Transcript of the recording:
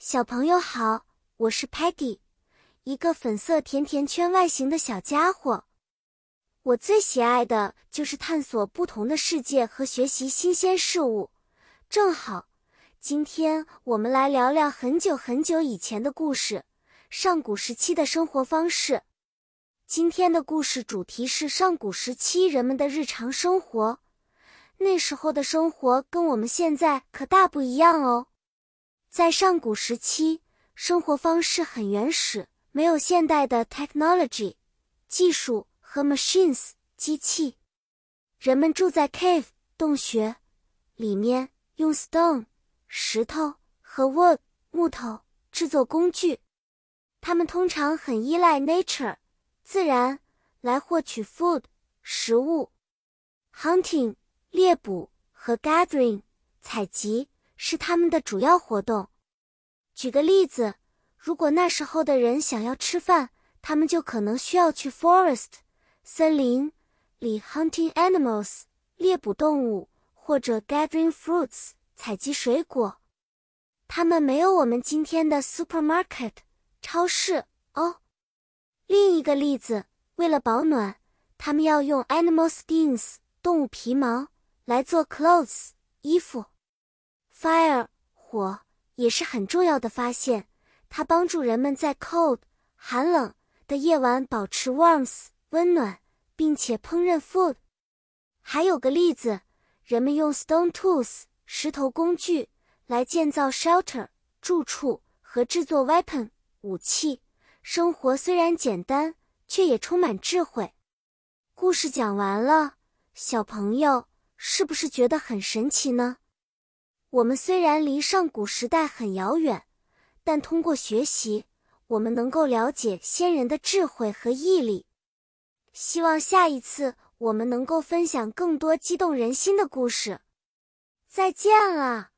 小朋友好，我是 Patty，一个粉色甜甜圈外形的小家伙。我最喜爱的就是探索不同的世界和学习新鲜事物。正好，今天我们来聊聊很久很久以前的故事——上古时期的生活方式。今天的故事主题是上古时期人们的日常生活。那时候的生活跟我们现在可大不一样哦。在上古时期，生活方式很原始，没有现代的 technology 技术和 machines 机器。人们住在 cave 洞穴里面，用 stone 石头和 wood 木头制作工具。他们通常很依赖 nature 自然来获取 food 食物。hunting 猎捕和 gathering 采集。是他们的主要活动。举个例子，如果那时候的人想要吃饭，他们就可能需要去 forest 森林里 hunting animals 猎捕动物，或者 gathering fruits 采集水果。他们没有我们今天的 supermarket 超市哦。另一个例子，为了保暖，他们要用 animal skins 动物皮毛来做 clothes 衣服。Fire 火也是很重要的发现，它帮助人们在 cold 寒冷的夜晚保持 warmth 温暖，并且烹饪 food。还有个例子，人们用 stone tools 石头工具来建造 shelter 住处和制作 weapon 武器。生活虽然简单，却也充满智慧。故事讲完了，小朋友是不是觉得很神奇呢？我们虽然离上古时代很遥远，但通过学习，我们能够了解先人的智慧和毅力。希望下一次我们能够分享更多激动人心的故事。再见了。